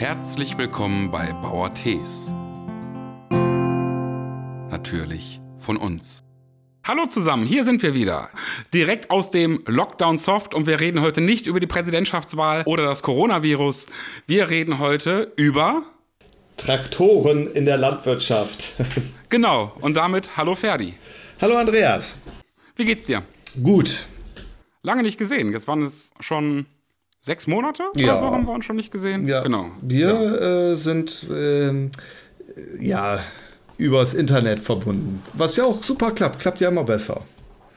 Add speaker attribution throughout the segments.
Speaker 1: Herzlich willkommen bei Bauer Tees. Natürlich von uns. Hallo zusammen, hier sind wir wieder. Direkt aus dem Lockdown Soft und wir reden heute nicht über die Präsidentschaftswahl oder das Coronavirus. Wir reden heute über
Speaker 2: Traktoren in der Landwirtschaft.
Speaker 1: Genau, und damit hallo Ferdi.
Speaker 2: Hallo Andreas.
Speaker 1: Wie geht's dir?
Speaker 2: Gut.
Speaker 1: Lange nicht gesehen. Jetzt waren es schon sechs Monate
Speaker 2: Ja.
Speaker 1: oder so haben wir uns schon nicht gesehen.
Speaker 2: Ja,
Speaker 1: Genau.
Speaker 2: Wir Äh, sind ähm, ja übers Internet verbunden. Was ja auch super klappt. Klappt ja immer besser.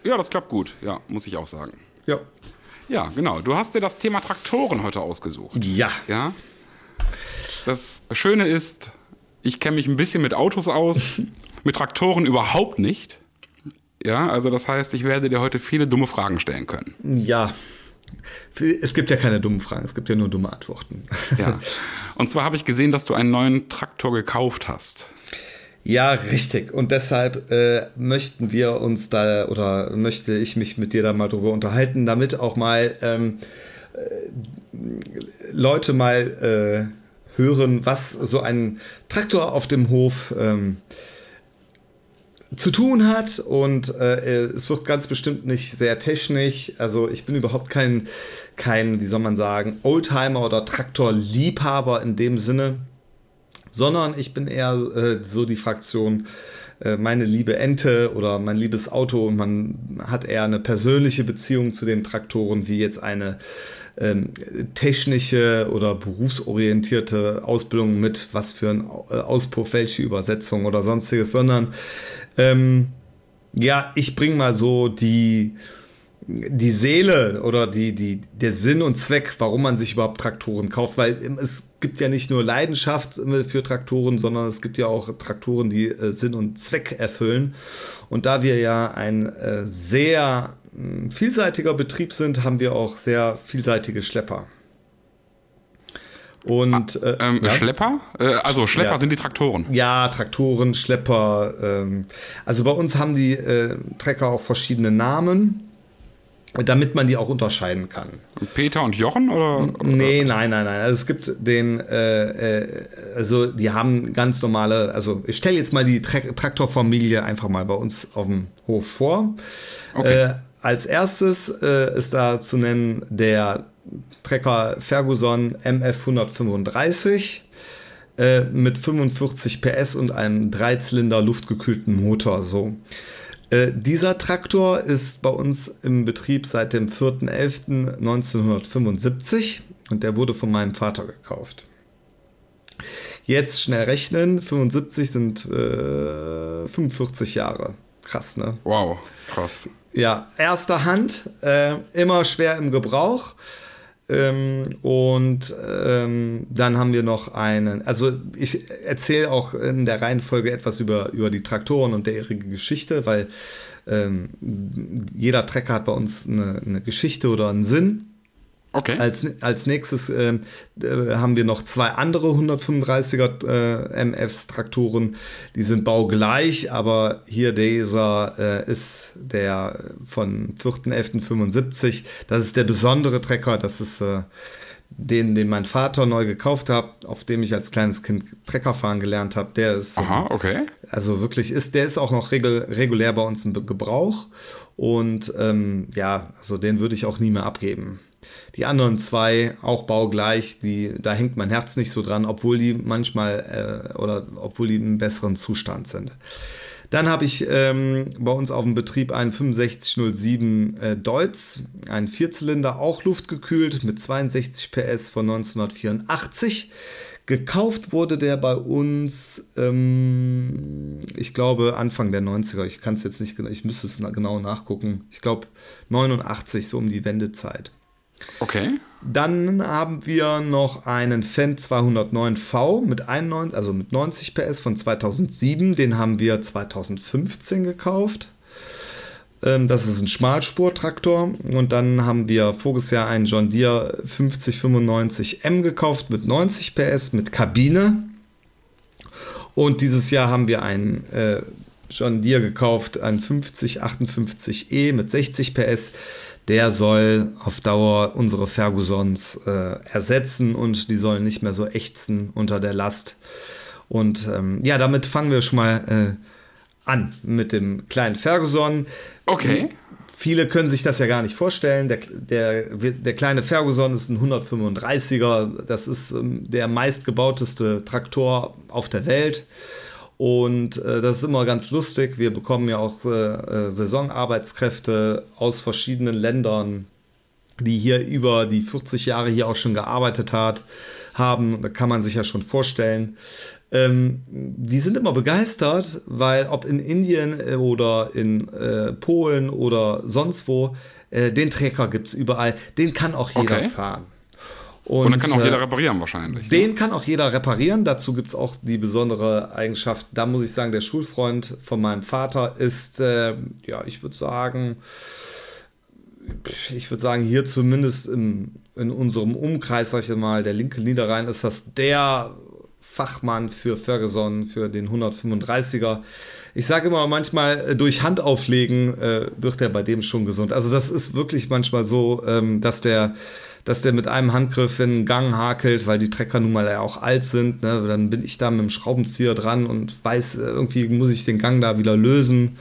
Speaker 1: Ja, das klappt gut. Ja, muss ich auch sagen.
Speaker 2: Ja.
Speaker 1: Ja, genau. Du hast dir das Thema Traktoren heute ausgesucht.
Speaker 2: Ja.
Speaker 1: Ja. Das Schöne ist, ich kenne mich ein bisschen mit Autos aus, mit Traktoren überhaupt nicht. Ja, also das heißt, ich werde dir heute viele dumme Fragen stellen können.
Speaker 2: Ja. Es gibt ja keine dummen Fragen, es gibt ja nur dumme Antworten.
Speaker 1: Ja. Und zwar habe ich gesehen, dass du einen neuen Traktor gekauft hast.
Speaker 2: Ja, richtig. Und deshalb äh, möchten wir uns da oder möchte ich mich mit dir da mal drüber unterhalten, damit auch mal ähm, äh, Leute mal äh, hören, was so ein Traktor auf dem Hof ähm, zu tun hat und äh, es wird ganz bestimmt nicht sehr technisch. Also ich bin überhaupt kein, kein wie soll man sagen, Oldtimer oder Traktorliebhaber in dem Sinne sondern ich bin eher äh, so die Fraktion, äh, meine liebe Ente oder mein liebes Auto und man hat eher eine persönliche Beziehung zu den Traktoren wie jetzt eine ähm, technische oder berufsorientierte Ausbildung mit was für ein äh, Auspuff, welche Übersetzung oder sonstiges, sondern ähm, ja, ich bringe mal so die, die Seele oder die, die, der Sinn und Zweck, warum man sich überhaupt Traktoren kauft, weil es gibt ja nicht nur Leidenschaft äh, für Traktoren, sondern es gibt ja auch Traktoren, die äh, Sinn und Zweck erfüllen. Und da wir ja ein äh, sehr vielseitiger Betrieb sind, haben wir auch sehr vielseitige Schlepper. Und äh,
Speaker 1: Ähm,
Speaker 2: ja?
Speaker 1: Schlepper? Äh, also Schlepper
Speaker 2: Ja.
Speaker 1: sind die Traktoren.
Speaker 2: Ja, Traktoren, Schlepper. Ähm, also bei uns haben die äh, Trecker auch verschiedene Namen, damit man die auch unterscheiden kann.
Speaker 1: Peter und Jochen oder?
Speaker 2: Nee, nein, nein, nein. Also es gibt den, äh, äh, also die haben ganz normale, also ich stelle jetzt mal die Tra Traktorfamilie einfach mal bei uns auf dem Hof vor.
Speaker 1: Okay.
Speaker 2: Äh, als erstes äh, ist da zu nennen der Trecker Ferguson MF 135 äh, mit 45 PS und einem Dreizylinder luftgekühlten Motor. So. Äh, dieser Traktor ist bei uns im Betrieb seit dem 4.11.1975 und der wurde von meinem Vater gekauft. Jetzt schnell rechnen, 75 sind äh, 45 Jahre. Krass, ne?
Speaker 1: Wow, krass.
Speaker 2: Ja, erster Hand, äh, immer schwer im Gebrauch. Ähm, und ähm, dann haben wir noch einen, also ich erzähle auch in der Reihenfolge etwas über, über die Traktoren und deren Geschichte, weil ähm, jeder Trecker hat bei uns eine, eine Geschichte oder einen Sinn.
Speaker 1: Okay.
Speaker 2: Als, als nächstes ähm, äh, haben wir noch zwei andere 135er äh, MFs Traktoren. Die sind baugleich, aber hier dieser äh, ist der von 4.11.75. Das ist der besondere Trecker. Das ist äh, den, den mein Vater neu gekauft hat, auf dem ich als kleines Kind Trecker fahren gelernt habe. Der ist ähm,
Speaker 1: Aha, okay.
Speaker 2: also wirklich ist, der ist auch noch regel, regulär bei uns im Gebrauch. Und ähm, ja, also den würde ich auch nie mehr abgeben. Die anderen zwei, auch baugleich, die, da hängt mein Herz nicht so dran, obwohl die manchmal äh, oder obwohl die im besseren Zustand sind. Dann habe ich ähm, bei uns auf dem Betrieb einen 6507 äh, Deutz, einen Vierzylinder, auch luftgekühlt mit 62 PS von 1984. Gekauft wurde der bei uns, ähm, ich glaube, Anfang der 90er. Ich kann es jetzt nicht genau, ich müsste es na- genau nachgucken. Ich glaube, 89, so um die Wendezeit.
Speaker 1: Okay.
Speaker 2: Dann haben wir noch einen Fendt 209V mit 91, also mit 90 PS von 2007. Den haben wir 2015 gekauft. Ähm, Das ist ein Schmalspurtraktor. Und dann haben wir voriges Jahr einen John Deere 5095M gekauft mit 90 PS mit Kabine. Und dieses Jahr haben wir einen äh, John Deere gekauft, einen 5058E mit 60 PS. Der soll auf Dauer unsere Fergusons äh, ersetzen und die sollen nicht mehr so ächzen unter der Last. Und ähm, ja, damit fangen wir schon mal äh, an mit dem kleinen Ferguson.
Speaker 1: Okay.
Speaker 2: Viele können sich das ja gar nicht vorstellen. Der, der, der kleine Ferguson ist ein 135er. Das ist ähm, der meistgebauteste Traktor auf der Welt. Und äh, das ist immer ganz lustig. Wir bekommen ja auch äh, äh Saisonarbeitskräfte aus verschiedenen Ländern, die hier über die 40 Jahre hier auch schon gearbeitet hat, haben. Da kann man sich ja schon vorstellen. Ähm, die sind immer begeistert, weil ob in Indien äh, oder in äh, Polen oder sonst wo, äh, den Trecker gibt es überall. Den kann auch jeder okay. fahren.
Speaker 1: Und, Und dann kann auch jeder äh, reparieren wahrscheinlich.
Speaker 2: Den ne? kann auch jeder reparieren. Dazu gibt es auch die besondere Eigenschaft, da muss ich sagen, der Schulfreund von meinem Vater ist, äh, ja, ich würde sagen, ich würde sagen, hier zumindest im, in unserem Umkreis, sag ich mal, der linke Niederrhein, ist das der Fachmann für Ferguson, für den 135er. Ich sage immer manchmal, äh, durch Handauflegen äh, wird er bei dem schon gesund. Also das ist wirklich manchmal so, ähm, dass der dass der mit einem Handgriff in den Gang hakelt, weil die Trecker nun mal ja auch alt sind. Ne? Dann bin ich da mit dem Schraubenzieher dran und weiß, äh, irgendwie muss ich den Gang da wieder lösen.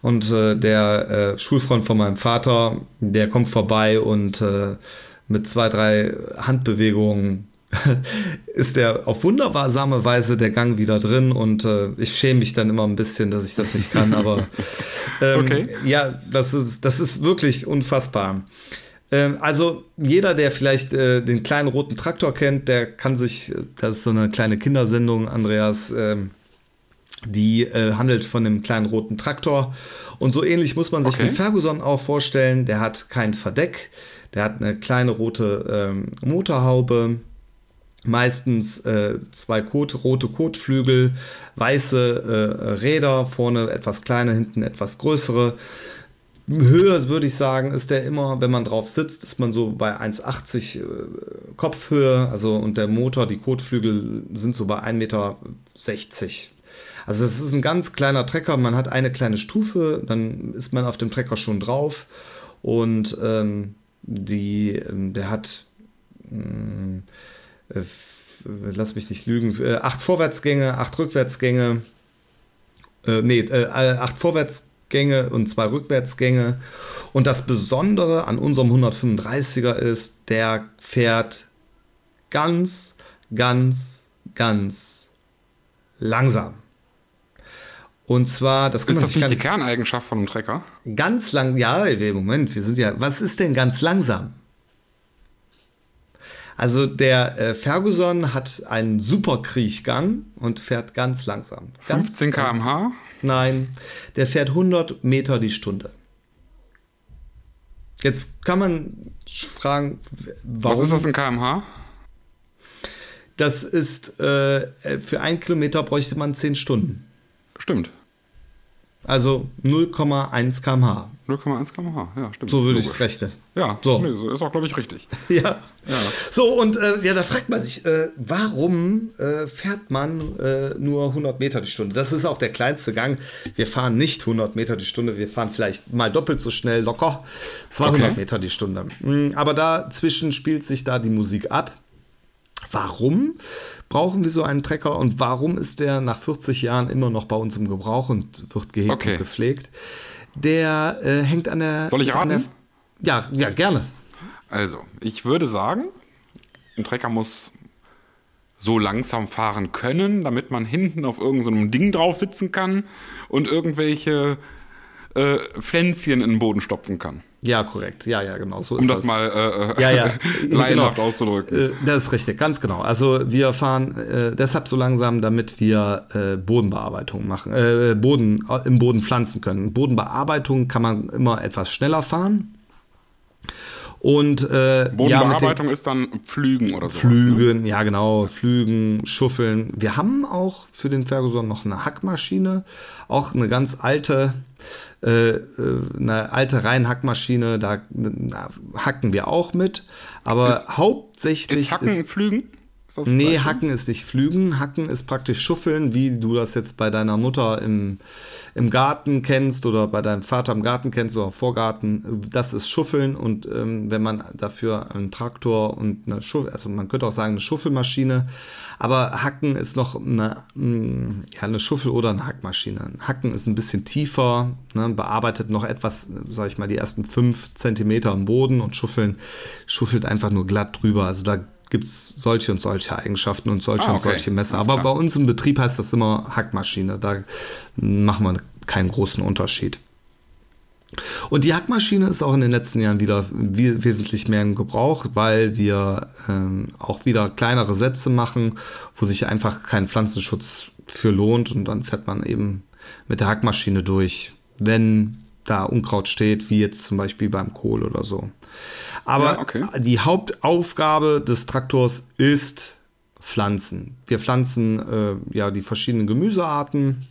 Speaker 2: Und äh, der äh, Schulfreund von meinem Vater, der kommt vorbei und äh, mit zwei, drei Handbewegungen ist der auf wundersame Weise der Gang wieder drin und äh, ich schäme mich dann immer ein bisschen, dass ich das nicht kann, aber ähm, okay. ja, das ist, das ist wirklich unfassbar. Ähm, also jeder, der vielleicht äh, den kleinen roten Traktor kennt, der kann sich, das ist so eine kleine Kindersendung, Andreas, ähm, die äh, handelt von dem kleinen roten Traktor und so ähnlich muss man sich okay. den Ferguson auch vorstellen. Der hat kein Verdeck, der hat eine kleine rote ähm, Motorhaube, meistens äh, zwei Kot, rote Kotflügel, weiße äh, Räder, vorne etwas kleiner, hinten etwas größere. Höhe würde ich sagen, ist der immer, wenn man drauf sitzt, ist man so bei 1,80 äh, Kopfhöhe, also und der Motor, die Kotflügel sind so bei 1,60 Meter. Also es ist ein ganz kleiner Trecker, man hat eine kleine Stufe, dann ist man auf dem Trecker schon drauf. Und ähm, die, ähm, der hat äh, äh, lass mich nicht lügen, äh, acht Vorwärtsgänge, acht Rückwärtsgänge, äh, nee, äh, acht Vorwärtsgänge und zwei Rückwärtsgänge. Und das Besondere an unserem 135er ist, der fährt ganz, ganz, ganz langsam. Und zwar, das
Speaker 1: Ist das nicht die Kerneigenschaft von einem Trecker?
Speaker 2: Ganz lang, ja, Moment, wir sind ja, was ist denn ganz langsam? Also der äh, Ferguson hat einen super Kriechgang und fährt ganz langsam. Ganz,
Speaker 1: 15 km/h?
Speaker 2: Nein, der fährt 100 Meter die Stunde. Jetzt kann man fragen,
Speaker 1: warum. Was ist das in km/h?
Speaker 2: Das ist, äh, für einen Kilometer bräuchte man 10 Stunden.
Speaker 1: Stimmt.
Speaker 2: Also 0,1 km/h.
Speaker 1: 0,1 km/h, ja, stimmt.
Speaker 2: So würde ich es rechnen.
Speaker 1: Ja, so. Nee, so ist auch, glaube ich, richtig.
Speaker 2: ja. ja. So, und äh, ja, da fragt man sich, äh, warum äh, fährt man äh, nur 100 Meter die Stunde? Das ist auch der kleinste Gang. Wir fahren nicht 100 Meter die Stunde, wir fahren vielleicht mal doppelt so schnell, locker 200 okay. Meter die Stunde. Mhm, aber dazwischen spielt sich da die Musik ab. Warum brauchen wir so einen Trecker und warum ist der nach 40 Jahren immer noch bei uns im Gebrauch und wird gehegt okay. und gepflegt? Der äh, hängt an der.
Speaker 1: Soll ich raten? Der,
Speaker 2: ja, ja, gerne.
Speaker 1: Also, ich würde sagen, ein Trecker muss so langsam fahren können, damit man hinten auf irgendeinem so Ding drauf sitzen kann und irgendwelche äh, Pflänzchen in den Boden stopfen kann.
Speaker 2: Ja, korrekt. Ja, ja, genau.
Speaker 1: So um ist das, das mal äh, ja, ja. laienhaft genau. auszudrücken.
Speaker 2: Äh, das ist richtig, ganz genau. Also wir fahren äh, deshalb so langsam, damit wir äh, Bodenbearbeitung machen, äh, Boden äh, im Boden pflanzen können. Bodenbearbeitung kann man immer etwas schneller fahren. Und äh,
Speaker 1: Bodenbearbeitung ja, ist dann Pflügen oder so.
Speaker 2: Pflügen, ne? ja genau, Pflügen, Schuffeln. Wir haben auch für den Ferguson noch eine Hackmaschine, auch eine ganz alte, äh, äh, eine alte Reihenhackmaschine, da na, hacken wir auch mit. Aber ist, hauptsächlich.
Speaker 1: Ist Hacken ist, Pflügen?
Speaker 2: Ist nee? Hacken ist nicht Flügen. Hacken ist praktisch Schuffeln, wie du das jetzt bei deiner Mutter im, im Garten kennst oder bei deinem Vater im Garten kennst oder im Vorgarten. Das ist Schuffeln und ähm, wenn man dafür einen Traktor und eine Schuffel, also man könnte auch sagen eine Schuffelmaschine, aber Hacken ist noch eine, mm, ja, eine Schuffel oder eine Hackmaschine. Hacken ist ein bisschen tiefer, ne, bearbeitet noch etwas, sag ich mal, die ersten fünf Zentimeter am Boden und Schuffeln schuffelt einfach nur glatt drüber. Also da gibt es solche und solche Eigenschaften und solche ah, okay. und solche Messer. Aber bei uns im Betrieb heißt das immer Hackmaschine. Da machen wir keinen großen Unterschied. Und die Hackmaschine ist auch in den letzten Jahren wieder wesentlich mehr in Gebrauch, weil wir ähm, auch wieder kleinere Sätze machen, wo sich einfach kein Pflanzenschutz für lohnt und dann fährt man eben mit der Hackmaschine durch, wenn da Unkraut steht, wie jetzt zum Beispiel beim Kohl oder so. Aber ja, okay. die Hauptaufgabe des Traktors ist Pflanzen. Wir pflanzen äh, ja die verschiedenen Gemüsearten.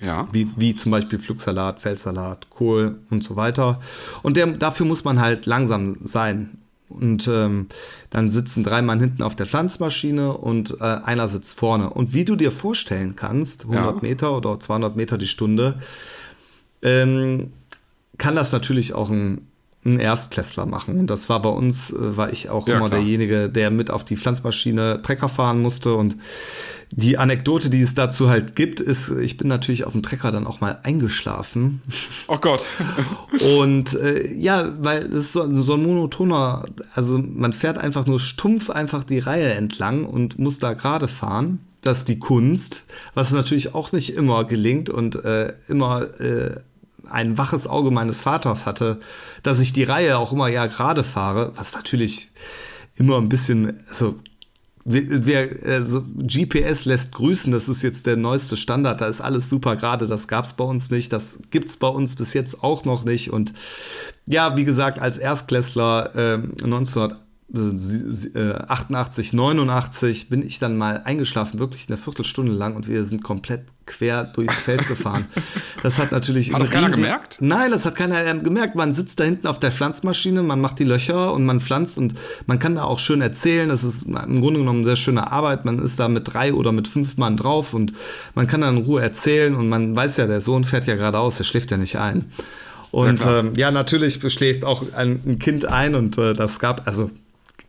Speaker 2: Ja. Wie, wie zum Beispiel Pflugsalat, Feldsalat, Kohl und so weiter. Und der, dafür muss man halt langsam sein. Und ähm, dann sitzen drei Mann hinten auf der Pflanzmaschine und äh, einer sitzt vorne. Und wie du dir vorstellen kannst, 100 ja. Meter oder 200 Meter die Stunde, ähm, kann das natürlich auch ein ein Erstklässler machen. Und das war bei uns, äh, war ich auch ja, immer klar. derjenige, der mit auf die Pflanzmaschine Trecker fahren musste. Und die Anekdote, die es dazu halt gibt, ist, ich bin natürlich auf dem Trecker dann auch mal eingeschlafen.
Speaker 1: Oh Gott.
Speaker 2: und äh, ja, weil es ist so, so, ein monotoner, also man fährt einfach nur stumpf einfach die Reihe entlang und muss da gerade fahren. Das ist die Kunst, was natürlich auch nicht immer gelingt und äh, immer äh, ein waches Auge meines Vaters hatte, dass ich die Reihe auch immer ja gerade fahre, was natürlich immer ein bisschen, also wer, also GPS lässt grüßen, das ist jetzt der neueste Standard, da ist alles super gerade, das gab es bei uns nicht, das gibt es bei uns bis jetzt auch noch nicht. Und ja, wie gesagt, als Erstklässler äh, 1900 88, 89 bin ich dann mal eingeschlafen, wirklich eine Viertelstunde lang und wir sind komplett quer durchs Feld gefahren. Das hat natürlich.
Speaker 1: Hat das keiner gemerkt?
Speaker 2: Nein, das hat keiner gemerkt. Man sitzt da hinten auf der Pflanzmaschine, man macht die Löcher und man pflanzt und man kann da auch schön erzählen. Das ist im Grunde genommen eine sehr schöne Arbeit. Man ist da mit drei oder mit fünf Mann drauf und man kann da in Ruhe erzählen und man weiß ja, der Sohn fährt ja geradeaus, der schläft ja nicht ein. Und ja, ähm, ja natürlich schläft auch ein, ein Kind ein und äh, das gab, also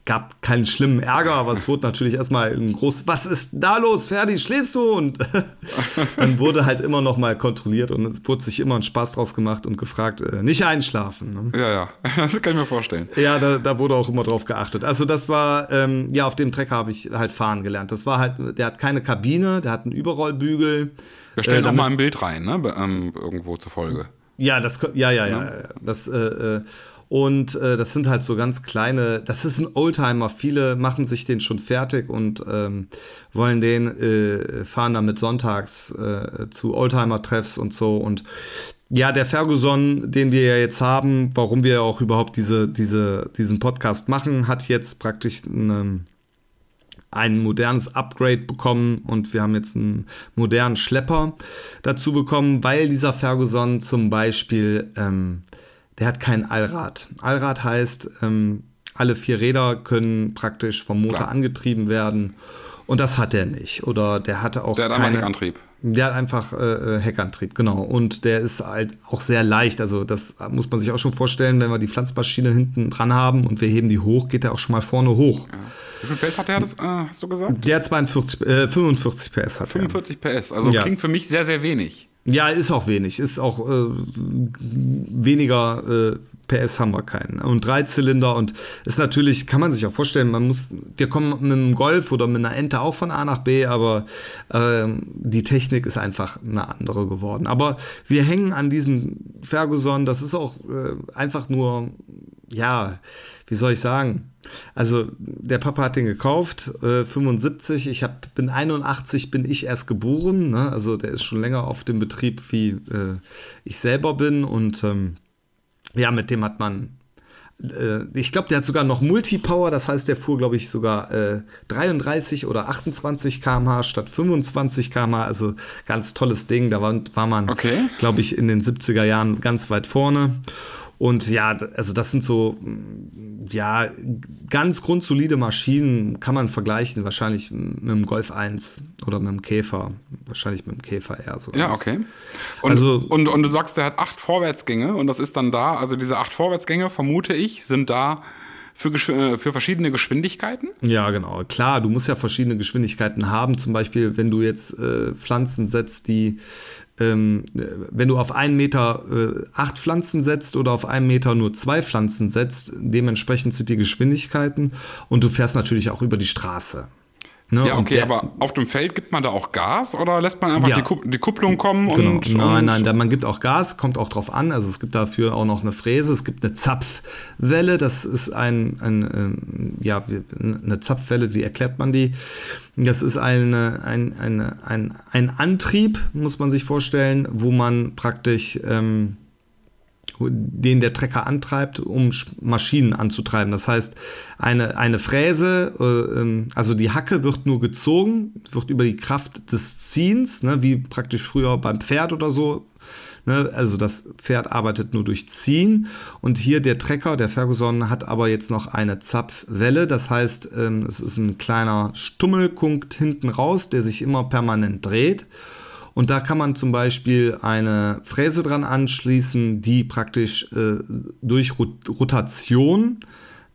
Speaker 2: gab keinen schlimmen Ärger, aber es wurde natürlich erstmal ein großes, was ist da los, Ferdi, schläfst du? Und dann wurde halt immer noch mal kontrolliert und es wurde sich immer ein Spaß draus gemacht und gefragt, äh, nicht einschlafen. Ne?
Speaker 1: Ja, ja, das kann ich mir vorstellen.
Speaker 2: Ja, da, da wurde auch immer drauf geachtet. Also das war, ähm, ja, auf dem Trecker habe ich halt fahren gelernt. Das war halt, der hat keine Kabine, der hat einen Überrollbügel.
Speaker 1: Wir stellen äh, auch mal ein Bild rein, ne, ähm, irgendwo zur Folge.
Speaker 2: Ja, das, ja, ja, ja, ja. Das, äh, äh und äh, das sind halt so ganz kleine, das ist ein Oldtimer. Viele machen sich den schon fertig und ähm, wollen den, äh, fahren damit sonntags äh, zu Oldtimer-Treffs und so. Und ja, der Ferguson, den wir ja jetzt haben, warum wir auch überhaupt diese, diese, diesen Podcast machen, hat jetzt praktisch eine, ein modernes Upgrade bekommen und wir haben jetzt einen modernen Schlepper dazu bekommen, weil dieser Ferguson zum Beispiel ähm, der hat kein Allrad. Allrad heißt, ähm, alle vier Räder können praktisch vom Motor Klar. angetrieben werden. Und das hat der nicht. Oder der hatte auch.
Speaker 1: Der hat keine, Heckantrieb.
Speaker 2: Der hat einfach äh, äh, Heckantrieb, genau. Und der ist halt auch sehr leicht. Also, das muss man sich auch schon vorstellen, wenn wir die Pflanzmaschine hinten dran haben und wir heben die hoch, geht der auch schon mal vorne hoch. Ja.
Speaker 1: Wie viel PS hat der, das, äh, hast du gesagt?
Speaker 2: Der hat 42, äh, 45 PS hat
Speaker 1: 45 er. PS, also ja. klingt für mich sehr, sehr wenig.
Speaker 2: Ja, ist auch wenig. Ist auch äh, weniger äh, PS haben wir keinen. Und drei Zylinder und ist natürlich, kann man sich auch vorstellen, man muss, wir kommen mit einem Golf oder mit einer Ente auch von A nach B, aber äh, die Technik ist einfach eine andere geworden. Aber wir hängen an diesem Ferguson, das ist auch äh, einfach nur, ja, wie soll ich sagen? Also der Papa hat den gekauft, äh, 75. Ich hab, bin 81, bin ich erst geboren. Ne? Also der ist schon länger auf dem Betrieb, wie äh, ich selber bin. Und ähm, ja, mit dem hat man äh, ich glaube, der hat sogar noch Multipower, das heißt, der fuhr, glaube ich, sogar äh, 33 oder 28 km/h statt 25 km/h. Also ganz tolles Ding. Da war, war man, okay. glaube ich, in den 70er Jahren ganz weit vorne. Und ja, also das sind so, ja, ganz grundsolide Maschinen, kann man vergleichen, wahrscheinlich mit dem Golf 1 oder mit dem Käfer. Wahrscheinlich mit dem Käfer eher so.
Speaker 1: Ja, okay. Und, also, und, und du sagst, der hat acht Vorwärtsgänge und das ist dann da, also diese acht Vorwärtsgänge, vermute ich, sind da für, äh, für verschiedene Geschwindigkeiten?
Speaker 2: Ja, genau. Klar, du musst ja verschiedene Geschwindigkeiten haben. Zum Beispiel, wenn du jetzt äh, Pflanzen setzt, die ähm, wenn du auf einen Meter äh, acht Pflanzen setzt oder auf einen Meter nur zwei Pflanzen setzt, dementsprechend sind die Geschwindigkeiten und du fährst natürlich auch über die Straße.
Speaker 1: Ne? Ja, okay, der, aber auf dem Feld gibt man da auch Gas oder lässt man einfach ja, die, Kupp die, Kupplung kommen?
Speaker 2: Genau.
Speaker 1: Und,
Speaker 2: nein, nein, da, man gibt auch Gas, kommt auch drauf an. Also es gibt dafür auch noch eine Fräse, es gibt eine Zapfwelle, das ist ein, ein, ein ja, eine Zapfwelle, wie erklärt man die? Das ist eine, ein, eine, ein, ein Antrieb, muss man sich vorstellen, wo man praktisch ähm, den der Trecker antreibt, um Maschinen anzutreiben. Das heißt, eine, eine Fräse, äh, ähm, also die Hacke wird nur gezogen, wird über die Kraft des Ziehens, ne, wie praktisch früher beim Pferd oder so. Ne, also das Pferd arbeitet nur durch Ziehen und hier der Trecker, der Ferguson, hat aber jetzt noch eine Zapfwelle. Das heißt, ähm, es ist ein kleiner Stummelpunkt hinten raus, der sich immer permanent dreht. Und da kann man zum Beispiel eine Fräse dran anschließen, die praktisch äh, durch Rot Rotation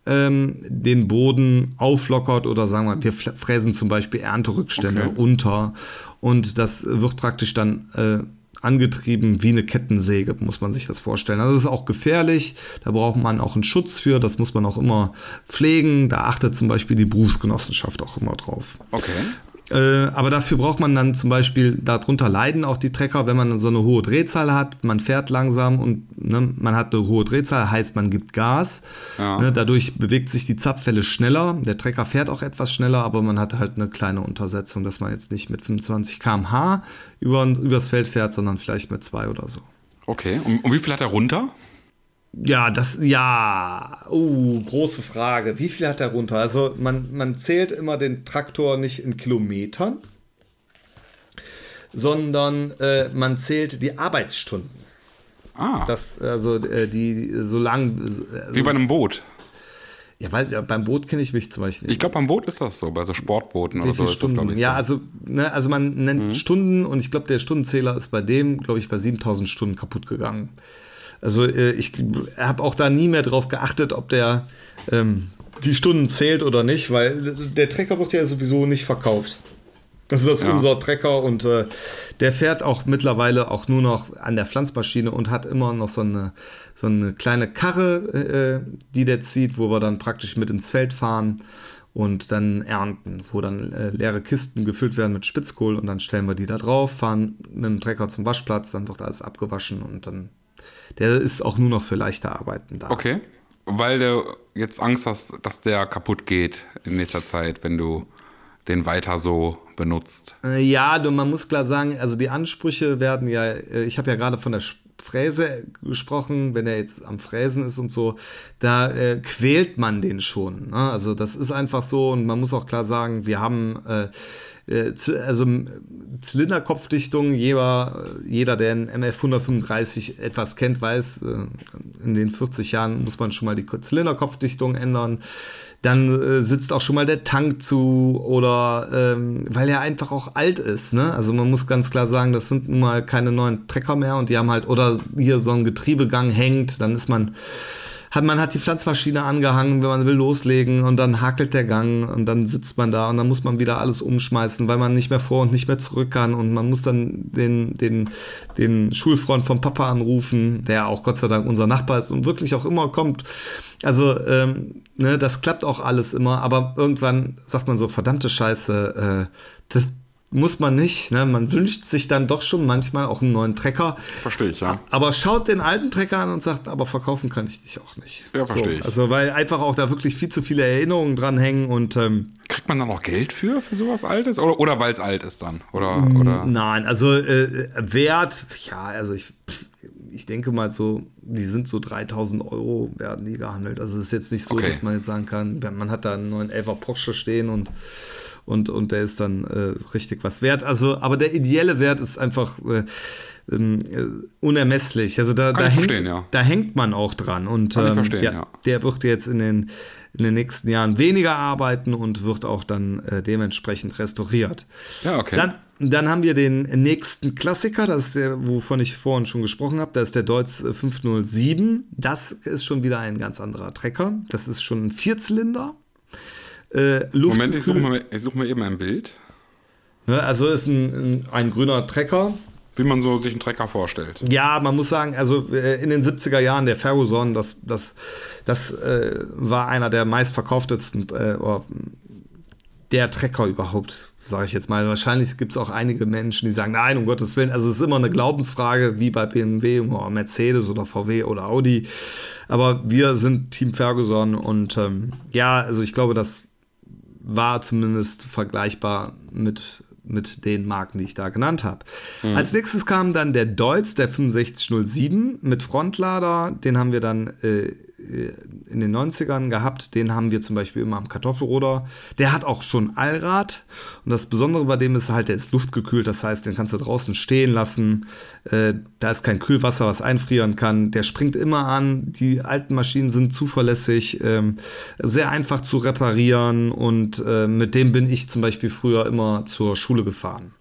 Speaker 2: ähm, den Boden auflockert oder sagen wir, wir fräsen zum Beispiel Ernterückstände okay. unter und das wird praktisch dann äh, angetrieben wie eine Kettensäge, muss man sich das vorstellen. Also das ist auch gefährlich, da braucht man auch einen Schutz für, das muss man auch immer pflegen. Da achtet zum Beispiel die Berufsgenossenschaft auch immer drauf.
Speaker 1: Okay.
Speaker 2: Äh, aber dafür braucht man dann zum Beispiel, darunter leiden auch die Trecker, wenn man so eine hohe Drehzahl hat. Man fährt langsam und ne, man hat eine hohe Drehzahl, heißt man gibt Gas. Ja. Ne, dadurch bewegt sich die Zapfwelle schneller. Der Trecker fährt auch etwas schneller, aber man hat halt eine kleine Untersetzung, dass man jetzt nicht mit 25 km/h über, übers Feld fährt, sondern vielleicht mit zwei oder so.
Speaker 1: Okay, und, und wie viel hat er runter?
Speaker 2: Ja, das, ja, uh, große Frage. Wie viel hat er runter? Also man, man zählt immer den Traktor nicht in Kilometern, sondern äh, man zählt die Arbeitsstunden.
Speaker 1: Ah.
Speaker 2: Das, also äh, die, so lang. Also,
Speaker 1: Wie bei einem Boot.
Speaker 2: Ja, weil ja, beim Boot kenne ich mich zum Beispiel
Speaker 1: nicht. Ich glaube, beim Boot ist das so, bei so Sportbooten oder so
Speaker 2: Stunden? ist das, ich. Ja, so. also, ne, also man nennt mhm. Stunden und ich glaube, der Stundenzähler ist bei dem, glaube ich, bei 7000 Stunden kaputt gegangen. Also äh, ich habe auch da nie mehr drauf geachtet, ob der ähm, die Stunden zählt oder nicht, weil der Trecker wird ja sowieso nicht verkauft. Also das ist ja. unser Trecker und äh, der fährt auch mittlerweile auch nur noch an der Pflanzmaschine und hat immer noch so eine, so eine kleine Karre, äh, die der zieht, wo wir dann praktisch mit ins Feld fahren und dann ernten, wo dann äh, leere Kisten gefüllt werden mit Spitzkohl und dann stellen wir die da drauf, fahren mit dem Trecker zum Waschplatz, dann wird alles abgewaschen und dann der ist auch nur noch für leichte Arbeiten da.
Speaker 1: Okay. Weil du jetzt Angst hast, dass der kaputt geht in nächster Zeit, wenn du den weiter so benutzt.
Speaker 2: Äh, ja, man muss klar sagen, also die Ansprüche werden ja, äh, ich habe ja gerade von der Fräse gesprochen, wenn er jetzt am Fräsen ist und so, da äh, quält man den schon. Ne? Also das ist einfach so und man muss auch klar sagen, wir haben äh, äh, also Zylinderkopfdichtung, jeder, jeder, der in MF 135 etwas kennt, weiß, äh, in den 40 Jahren muss man schon mal die Zylinderkopfdichtung ändern. Dann äh, sitzt auch schon mal der Tank zu oder ähm, weil er einfach auch alt ist. Ne? Also man muss ganz klar sagen, das sind nun mal keine neuen Trecker mehr und die haben halt, oder hier so ein Getriebegang hängt, dann ist man hat man hat die Pflanzmaschine angehangen, wenn man will loslegen und dann hakelt der Gang und dann sitzt man da und dann muss man wieder alles umschmeißen, weil man nicht mehr vor und nicht mehr zurück kann und man muss dann den, den, den Schulfreund vom Papa anrufen, der auch Gott sei Dank unser Nachbar ist und wirklich auch immer kommt. Also, ähm, ne, das klappt auch alles immer, aber irgendwann sagt man so, verdammte Scheiße, äh, das muss man nicht. Ne? Man wünscht sich dann doch schon manchmal auch einen neuen Trecker.
Speaker 1: Verstehe ich, ja.
Speaker 2: Aber schaut den alten Trecker an und sagt, aber verkaufen kann ich dich auch nicht.
Speaker 1: Ja, verstehe so,
Speaker 2: ich. Also, weil einfach auch da wirklich viel zu viele Erinnerungen dran hängen und. Ähm,
Speaker 1: Kriegt man dann auch Geld für, für sowas Altes? Oder, oder weil es alt ist dann? Oder, oder?
Speaker 2: Nein, also äh, Wert, ja, also ich. Ich denke mal so, die sind so 3000 Euro werden die gehandelt. Also es ist jetzt nicht so, okay. dass man jetzt sagen kann, man hat da einen neuen 11er Porsche stehen und und, und der ist dann äh, richtig was wert. Also, aber der ideelle Wert ist einfach, äh, ähm, äh, unermesslich. Also da, da, hängt, ja. da hängt man auch dran. Und ähm, ja, ja. der wird jetzt in den, in den nächsten Jahren weniger arbeiten und wird auch dann äh, dementsprechend restauriert.
Speaker 1: Ja, okay.
Speaker 2: Dann, dann haben wir den nächsten Klassiker, das ist der, wovon ich vorhin schon gesprochen habe, das ist der Deutz 507. Das ist schon wieder ein ganz anderer Trecker. Das ist schon ein Vierzylinder.
Speaker 1: Äh, Moment, ich suche mal, such mal eben ein Bild.
Speaker 2: Ne, also ist ein, ein grüner Trecker.
Speaker 1: Wie man so sich einen Trecker vorstellt.
Speaker 2: Ja, man muss sagen, also äh, in den 70er Jahren der Ferguson, das, das, das äh, war einer der meistverkauftesten, äh, der Trecker überhaupt, sage ich jetzt mal. Wahrscheinlich gibt es auch einige Menschen, die sagen, nein, um Gottes Willen, also es ist immer eine Glaubensfrage, wie bei BMW oder Mercedes oder VW oder Audi. Aber wir sind Team Ferguson und ähm, ja, also ich glaube, das war zumindest vergleichbar mit mit den Marken, die ich da genannt habe. Mhm. Als nächstes kam dann der Deutz, der 6507 mit Frontlader. Den haben wir dann äh, in den 90ern gehabt. Den haben wir zum Beispiel immer am Kartoffelroder. Der hat auch schon Allrad. Und das Besondere bei dem ist halt, der ist luftgekühlt. Das heißt, den kannst du draußen stehen lassen. Äh, da ist kein Kühlwasser, was einfrieren kann. Der springt immer an. Die alten Maschinen sind zuverlässig, ähm, sehr einfach zu reparieren. Und äh, mit dem bin ich zum Beispiel früher immer zur Schule gefahren.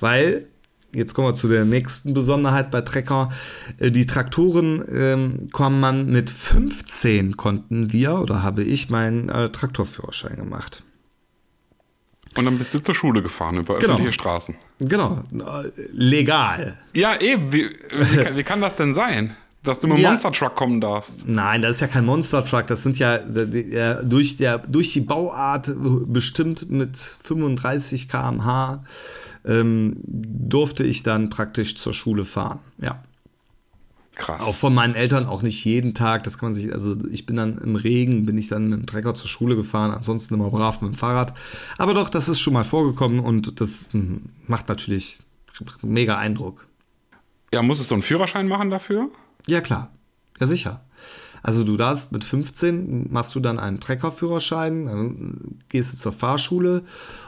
Speaker 2: Weil jetzt kommen wir zu der nächsten Besonderheit bei Trecker. Äh, die Traktoren ähm, kommen man mit 15 konnten wir oder habe ich meinen äh, Traktorführerschein gemacht.
Speaker 1: Und dann bist du zur Schule gefahren über genau. öffentliche Straßen.
Speaker 2: Genau, äh, legal.
Speaker 1: Ja, eben. Wie, wie, kann, wie kann das denn sein? Dass du mit dem ja. Monster Truck kommen darfst.
Speaker 2: Nein, das ist ja kein Monster Truck. Das sind ja, ja durch, der, durch die Bauart bestimmt mit 35 km/h ähm, durfte ich dann praktisch zur Schule fahren. Ja. Krass. Auch von meinen Eltern auch nicht jeden Tag. Das kann man sich, also ich bin dann im Regen, bin ich dann mit dem Trecker zur Schule gefahren, ansonsten immer brav mit dem Fahrrad. Aber doch, das ist schon mal vorgekommen und das hm, macht natürlich mega Eindruck.
Speaker 1: Ja, musstest du einen Führerschein machen dafür?
Speaker 2: Ja, klar. Ja, sicher. Also du darfst mit 15 machst du dann einen Treckerführerschein, dann gehst du zur Fahrschule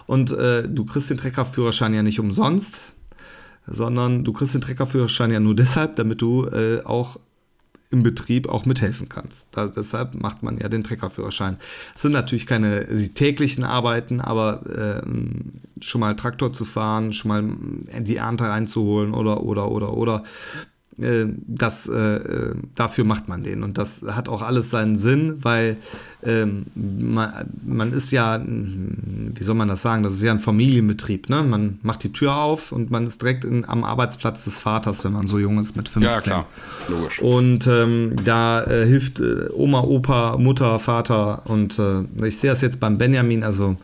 Speaker 2: und äh, du kriegst den Treckerführerschein ja nicht umsonst, sondern du kriegst den Treckerführerschein ja nur deshalb, damit du äh, auch im Betrieb auch mithelfen kannst. Da, deshalb macht man ja den Treckerführerschein. Es sind natürlich keine die täglichen Arbeiten, aber äh, schon mal Traktor zu fahren, schon mal die Ernte reinzuholen oder oder oder oder äh, das, äh, dafür macht man den. Und das hat auch alles seinen Sinn, weil ähm, man, man, ist ja, wie soll man das sagen, das ist ja ein Familienbetrieb. Ne? Man macht die Tür auf und man ist direkt in, am Arbeitsplatz des Vaters, wenn man so jung ist mit 15. Ja, klar, logisch. Und ähm, da äh, hilft äh, Oma, Opa, Mutter, Vater und äh, ich sehe das jetzt beim Benjamin, also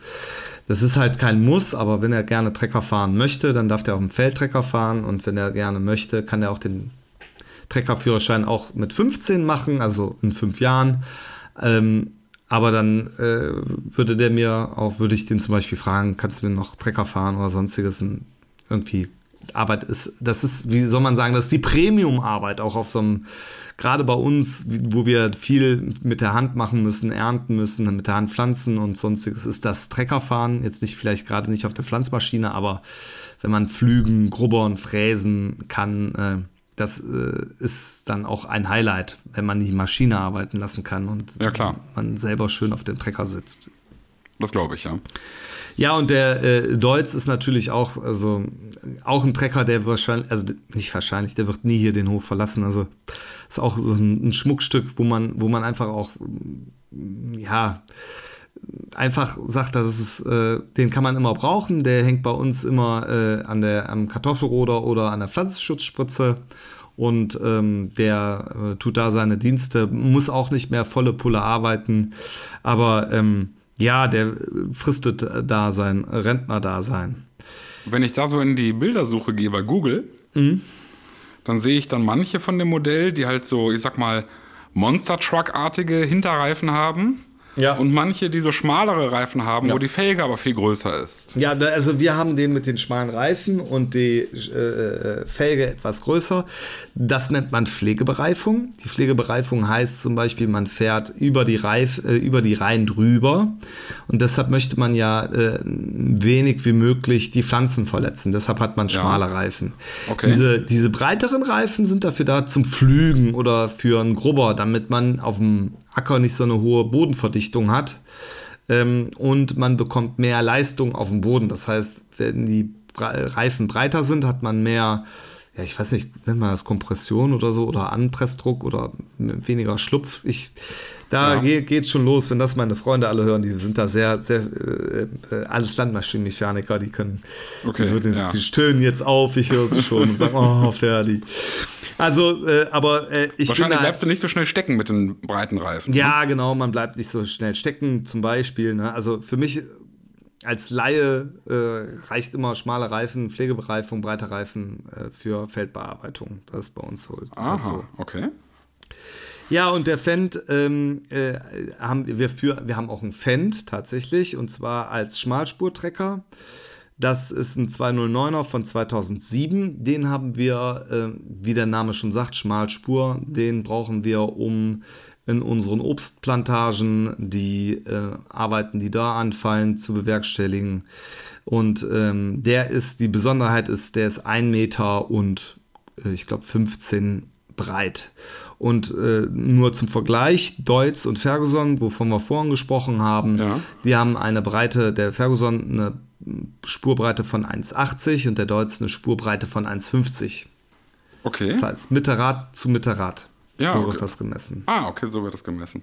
Speaker 2: das ist halt kein Muss, aber wenn er gerne Trecker fahren möchte, dann darf er auch im Feld Trecker fahren und wenn er gerne möchte, kann er auch den Treckerführerschein auch mit 15 machen, also in fünf Jahren. Ähm, aber dann äh, würde der mir auch, würde ich den zum Beispiel fragen, kannst du mir noch Trecker fahren oder sonstiges? Und irgendwie Arbeit ist, das ist, wie soll man sagen, das ist die Premium-Arbeit auch auf so einem, gerade bei uns, wo wir viel mit der Hand machen müssen, ernten müssen, mit der Hand pflanzen und sonstiges, ist das Treckerfahren. Jetzt nicht vielleicht gerade nicht auf der Pflanzmaschine, aber wenn man pflügen, grubbern, fräsen kann, äh, das äh, ist dann auch ein Highlight, wenn man die Maschine arbeiten lassen kann und
Speaker 1: ja,
Speaker 2: man selber schön auf dem Trecker sitzt.
Speaker 1: Das glaube ich, ja.
Speaker 2: Ja, und der äh, Deutz ist natürlich auch, also auch ein Trecker, der wahrscheinlich, also nicht wahrscheinlich, der wird nie hier den Hof verlassen. Also ist auch so ein, ein Schmuckstück, wo man, wo man einfach auch, ja, einfach sagt, dass es, äh, den kann man immer brauchen. Der hängt bei uns immer äh, an der, am Kartoffelroder oder an der Pflanzenschutzspritze und ähm, der äh, tut da seine Dienste, muss auch nicht mehr volle Pulle arbeiten, aber ähm, ja, der fristet da sein Rentnerdasein.
Speaker 1: Wenn ich da so in die Bildersuche gehe bei Google, mhm. dann sehe ich dann manche von dem Modell, die halt so, ich sag mal, Monster Truck-artige Hinterreifen haben
Speaker 2: Ja.
Speaker 1: Und manche, die so schmalere Reifen haben, wo die Felge aber viel größer ist.
Speaker 2: Ja, also wir haben den mit den schmalen Reifen und die äh, Felge etwas größer. Das nennt man Pflegebereifung. Die Pflegebereifung heißt zum Beispiel, man fährt über die, Reif, äh, über die Reihen drüber und deshalb möchte man ja äh, wenig wie möglich die Pflanzen verletzen. Deshalb hat man schmale Reifen.
Speaker 1: Okay.
Speaker 2: Diese, diese breiteren Reifen sind dafür da zum Pflügen oder für einen Grubber, damit man auf dem Acker nicht so eine hohe Bodenverdichtung hat. Ähm, und man bekommt mehr Leistung auf dem Boden. Das heißt, wenn die Reifen breiter sind, hat man mehr, ja, ich weiß nicht, nennt man das Kompression oder so oder Anpressdruck oder weniger Schlupf. Ich, da
Speaker 1: Ja.
Speaker 2: geht geht's schon los, wenn das meine Freunde alle hören, die sind da sehr, sehr, äh, äh, alles Landmaschinenmechaniker, die können,
Speaker 1: Okay,
Speaker 2: die, würden,
Speaker 1: ja.
Speaker 2: die stöhnen jetzt auf, ich höre sie schon und sagen, oh, Ferdi. Also, äh, aber äh, ich bin
Speaker 1: Wahrscheinlich
Speaker 2: da,
Speaker 1: bleibst du nicht so schnell stecken mit den breiten Reifen.
Speaker 2: ja, genau, man bleibt nicht so schnell stecken, zum Beispiel. Ne? Also für mich als Laie äh, reicht immer schmale Reifen, Pflegebereifung, breite Reifen äh, für Feldbearbeitung. Das ist bei uns so.
Speaker 1: Aha,
Speaker 2: so.
Speaker 1: okay.
Speaker 2: Ja, und der Fendt, ähm, äh, haben wir, für, wir haben auch einen Fendt tatsächlich, und zwar als Schmalspurtrecker. Das ist ein 209er von 2007. Den haben wir, äh, wie der Name schon sagt, Schmalspur. Den brauchen wir, um in unseren Obstplantagen die äh, Arbeiten, die da anfallen, zu bewerkstelligen. Und ähm, der ist, die Besonderheit ist, der ist ein Meter und äh, ich glaube 15 breit. Und äh, nur zum Vergleich, Deutz und Ferguson, wovon wir vorhin gesprochen haben,
Speaker 1: Ja.
Speaker 2: die haben eine Breite, der Ferguson eine Spurbreite von 1,80 und der Deutz eine Spurbreite von 1,50.
Speaker 1: Okay.
Speaker 2: Das heißt, Mitte Rad zu Mitte Rad.
Speaker 1: Ja,
Speaker 2: so
Speaker 1: okay.
Speaker 2: wird das gemessen.
Speaker 1: Ah, okay, so wird das gemessen.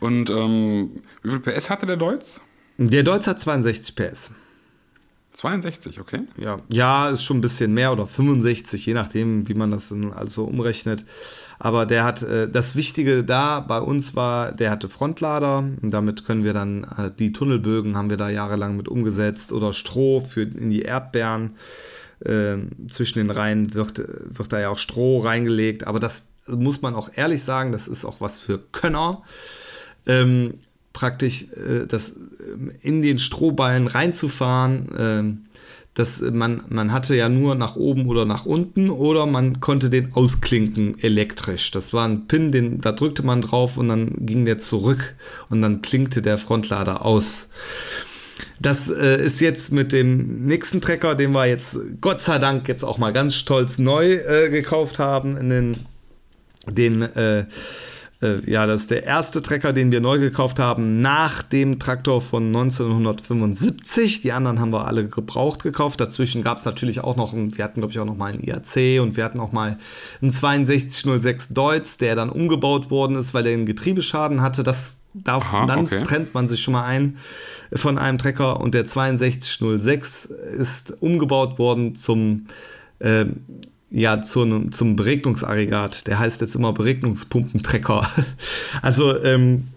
Speaker 1: Und ähm, wie viel PS hatte der Deutz?
Speaker 2: Der Deutz hat 62 PS.
Speaker 1: 62, okay.
Speaker 2: Ja, ja, ist schon ein bisschen mehr oder 65, je nachdem, wie man das dann also umrechnet. Aber der hat, äh, das Wichtige da bei uns war, der hatte Frontlader. Und damit können wir dann, äh, die Tunnelbögen haben wir da jahrelang mit umgesetzt oder Stroh für in die Erdbeeren. Ähm, zwischen den Reihen wird, wird da ja auch Stroh reingelegt. Aber das muss man auch ehrlich sagen, das ist auch was für Könner. Ähm, praktisch äh, das ähm, in den Strohballen reinzufahren. Ähm, das, man, man hatte ja nur nach oben oder nach unten oder man konnte den ausklinken elektrisch. Das war ein Pin, den, da drückte man drauf und dann ging der zurück und dann klinkte der Frontlader aus. Das äh, ist jetzt mit dem nächsten Trecker, den wir jetzt Gott sei Dank jetzt auch mal ganz stolz neu äh, gekauft haben in den den äh, äh, ja, das ist der erste Trecker, den wir neu gekauft haben, nach dem Traktor von 1975. Die anderen haben wir alle gebraucht gekauft. Dazwischen gab es natürlich auch noch, einen, wir hatten glaube ich auch noch mal einen IAC und wir hatten auch mal einen 6206 Deutz, der dann umgebaut worden ist, weil er einen Getriebeschaden hatte. Das darf,
Speaker 1: Aha,
Speaker 2: dann
Speaker 1: okay.
Speaker 2: trennt man sich schon mal ein von einem Trecker und der 6206 ist umgebaut worden zum ähm, ja, zu einem, zum Beregnungsaggregat. Der heißt jetzt immer Beregnungspumpentrecker. Also, ähm,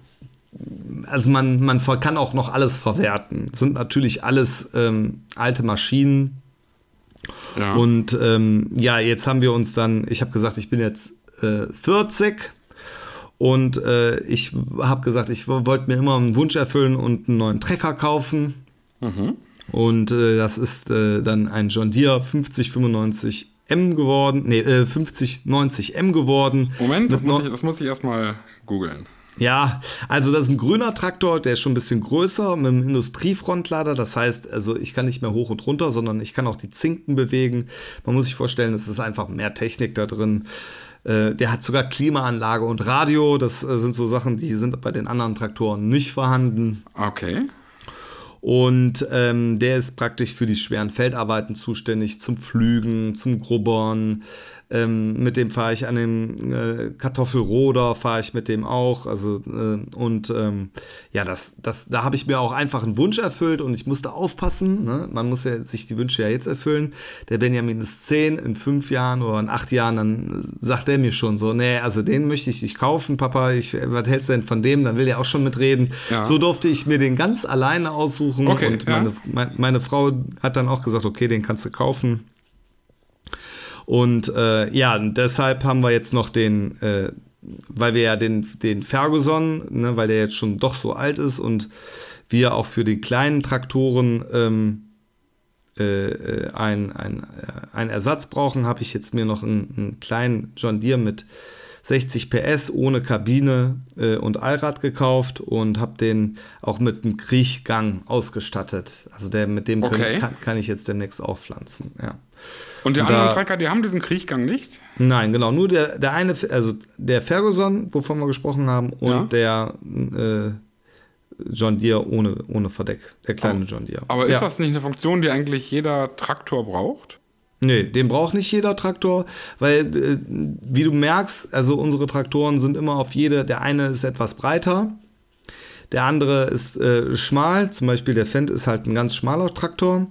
Speaker 2: also man, man kann auch noch alles verwerten. Sind natürlich alles ähm, alte Maschinen.
Speaker 1: Ja.
Speaker 2: Und ähm, ja, jetzt haben wir uns dann, ich habe gesagt, ich bin jetzt äh, 40 und äh, ich habe gesagt, ich wollte mir immer einen Wunsch erfüllen und einen neuen Trecker kaufen. Und äh, das ist äh, dann ein John Deere 5095 M geworden, nee, äh, 5090 M geworden.
Speaker 1: Moment, das muss, ich, das muss ich erstmal googeln.
Speaker 2: ja, also das ist ein grüner Traktor, der ist schon ein bisschen größer mit einem Industriefrontlader. Das heißt, also ich kann nicht mehr hoch und runter, sondern ich kann auch die Zinken bewegen. Man muss sich vorstellen, es ist einfach mehr Technik da drin. Äh, Der hat sogar Klimaanlage und Radio. Das äh, sind so Sachen, die sind bei den anderen Traktoren nicht vorhanden.
Speaker 1: Okay.
Speaker 2: Und ähm, der ist praktisch für die schweren Feldarbeiten zuständig, zum Pflügen, zum Grubbern. Ähm, mit dem fahre ich an dem äh, Kartoffelroder, fahre ich mit dem auch. Also, äh, und ähm, ja, das, das, da habe ich mir auch einfach einen Wunsch erfüllt und ich musste aufpassen. Ne? Man muss ja sich die Wünsche ja jetzt erfüllen. Der Benjamin ist 10, in fünf Jahren oder in acht Jahren, dann sagt er mir schon so, nee, also den möchte ich nicht kaufen, Papa, ich, was hältst du denn von dem? Dann will er auch schon mitreden.
Speaker 1: Ja.
Speaker 2: So durfte ich mir den ganz alleine aussuchen
Speaker 1: Okay,
Speaker 2: und
Speaker 1: ja.
Speaker 2: meine, mein, meine Frau hat dann auch gesagt, okay, den kannst du kaufen. Und äh, ja, deshalb haben wir jetzt noch den, äh, weil wir ja den, den Ferguson, ne, weil der jetzt schon doch so alt ist und wir auch für die kleinen Traktoren ähm, äh, äh ein, ein, äh, ein Ersatz brauchen, habe ich jetzt mir noch einen, einen, kleinen John Deere mit 60 PS ohne Kabine äh, und Allrad gekauft und habe den auch mit einem Kriechgang ausgestattet. Also der mit dem okay. können, kann, kann, ich jetzt demnächst auch pflanzen. Ja.
Speaker 1: Und die und anderen da, Trecker, die haben diesen Kriechgang nicht?
Speaker 2: Nein, genau. Nur der, der eine, also der Ferguson, wovon wir gesprochen haben, und ja. der äh, John Deere ohne, ohne Verdeck. Der kleine
Speaker 1: aber,
Speaker 2: John Deere.
Speaker 1: Aber ist ja. das nicht eine Funktion, die eigentlich jeder Traktor braucht?
Speaker 2: Nee, den braucht nicht jeder Traktor, weil, äh, wie du merkst, also unsere Traktoren sind immer auf jede, der eine ist etwas breiter, der andere ist äh, schmal, zum Beispiel der Fendt ist halt ein ganz schmaler Traktor.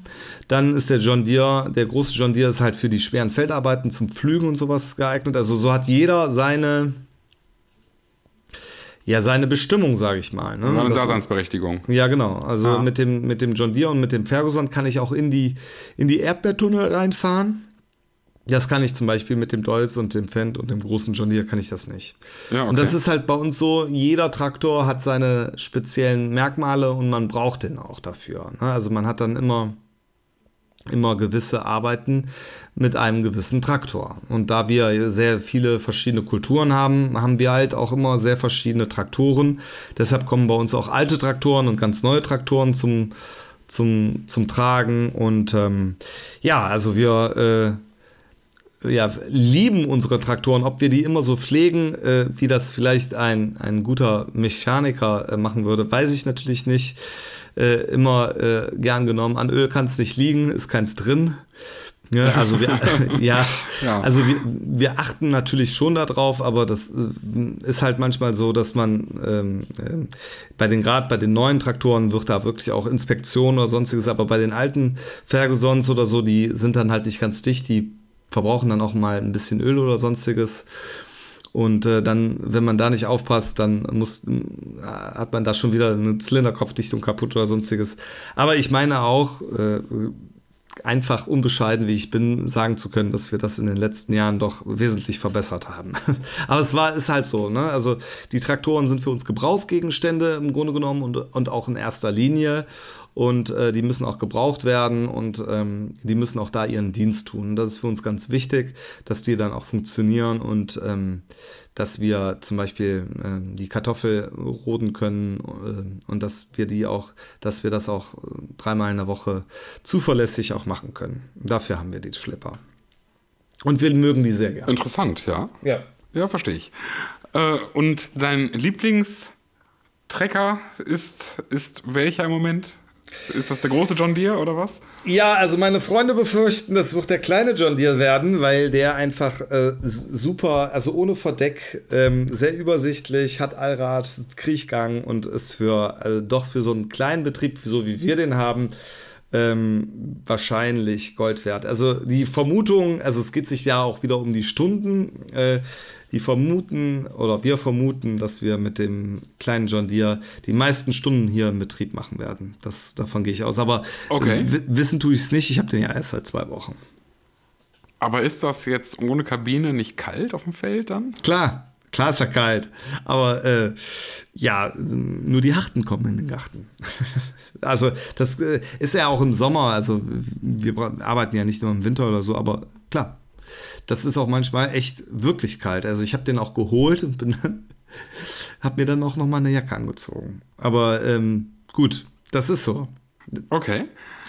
Speaker 2: Dann ist der John Deere, der große John Deere ist halt für die schweren Feldarbeiten zum Pflügen und sowas geeignet. Also so hat jeder seine, ja, seine Bestimmung, sage ich mal. Ne?
Speaker 1: Seine Daseinsberechtigung.
Speaker 2: Ist, ja, genau. Also ah. mit, dem, mit dem John Deere und mit dem Ferguson kann ich auch in die, in die Erdbeertunnel reinfahren. Das kann ich zum Beispiel mit dem Dolz und dem Fendt und dem großen John Deere kann ich das nicht. Ja, okay. Und das ist halt bei uns so, jeder Traktor hat seine speziellen Merkmale und man braucht den auch dafür. Ne? Also man hat dann immer, immer gewisse Arbeiten mit einem gewissen Traktor. Und da wir sehr viele verschiedene Kulturen haben, haben wir halt auch immer sehr verschiedene Traktoren. Deshalb kommen bei uns auch alte Traktoren und ganz neue Traktoren zum, zum, zum Tragen. Und ähm, ja, also wir... Äh, ja, lieben unsere Traktoren. Ob wir die immer so pflegen, äh, wie das vielleicht ein, ein guter Mechaniker äh, machen würde, weiß ich natürlich nicht. Äh, immer äh, gern genommen. An Öl kann es nicht liegen, ist keins drin. Ja, also wir, ja, ja, also wir, wir achten natürlich schon darauf, aber das äh, ist halt manchmal so, dass man ähm, äh, bei den gerade bei den neuen Traktoren wird da wirklich auch Inspektion oder sonstiges, aber bei den alten Fergusons oder so, die sind dann halt nicht ganz dicht, die verbrauchen dann auch mal ein bisschen Öl oder sonstiges. Und äh, dann, wenn man da nicht aufpasst, dann muss, äh, hat man da schon wieder eine Zylinderkopfdichtung kaputt oder sonstiges. Aber ich meine auch, äh, einfach unbescheiden, wie ich bin, sagen zu können, dass wir das in den letzten Jahren doch wesentlich verbessert haben. Aber es war, ist halt so, ne? Also die Traktoren sind für uns Gebrauchsgegenstände im Grunde genommen und, und auch in erster Linie und äh, die müssen auch gebraucht werden und ähm, die müssen auch da ihren Dienst tun. das ist für uns ganz wichtig, dass die dann auch funktionieren und ähm, dass wir zum Beispiel äh, die Kartoffel roden können äh, und dass wir die auch, dass wir das auch dreimal in der Woche zuverlässig auch machen können. Dafür haben wir die Schlepper. Und wir mögen die sehr gerne.
Speaker 1: Interessant, ja. Ja. Ja, verstehe ich. Äh, und dein Lieblingstrecker ist, ist welcher im Moment? Ist das der große John Deere oder was?
Speaker 2: Ja, also meine Freunde befürchten, das wird der kleine John Deere werden, weil der einfach äh, super, also ohne Verdeck, ähm, sehr übersichtlich, hat Allrad, Kriechgang und ist für äh, doch für so einen kleinen Betrieb, so wie wir den haben, ähm, wahrscheinlich Gold wert. Also die Vermutung, also es geht sich ja auch wieder um die Stunden. Äh, die vermuten oder wir vermuten, dass wir mit dem kleinen John Deere die meisten Stunden hier im Betrieb machen werden. Das, davon gehe ich aus. Aber okay. wissen tue ich es nicht. Ich habe den ja erst seit zwei Wochen.
Speaker 1: Aber ist das jetzt ohne Kabine nicht kalt auf dem Feld dann?
Speaker 2: Klar, Klar ist er kalt, aber äh, ja, nur die Harten kommen in den Garten. also das äh, ist ja auch im Sommer, also wir arbeiten ja nicht nur im Winter oder so, aber klar, das ist auch manchmal echt wirklich kalt. Also ich habe den auch geholt und bin, habe mir dann auch noch mal eine Jacke angezogen. Aber ähm, gut, das ist so.
Speaker 1: Okay.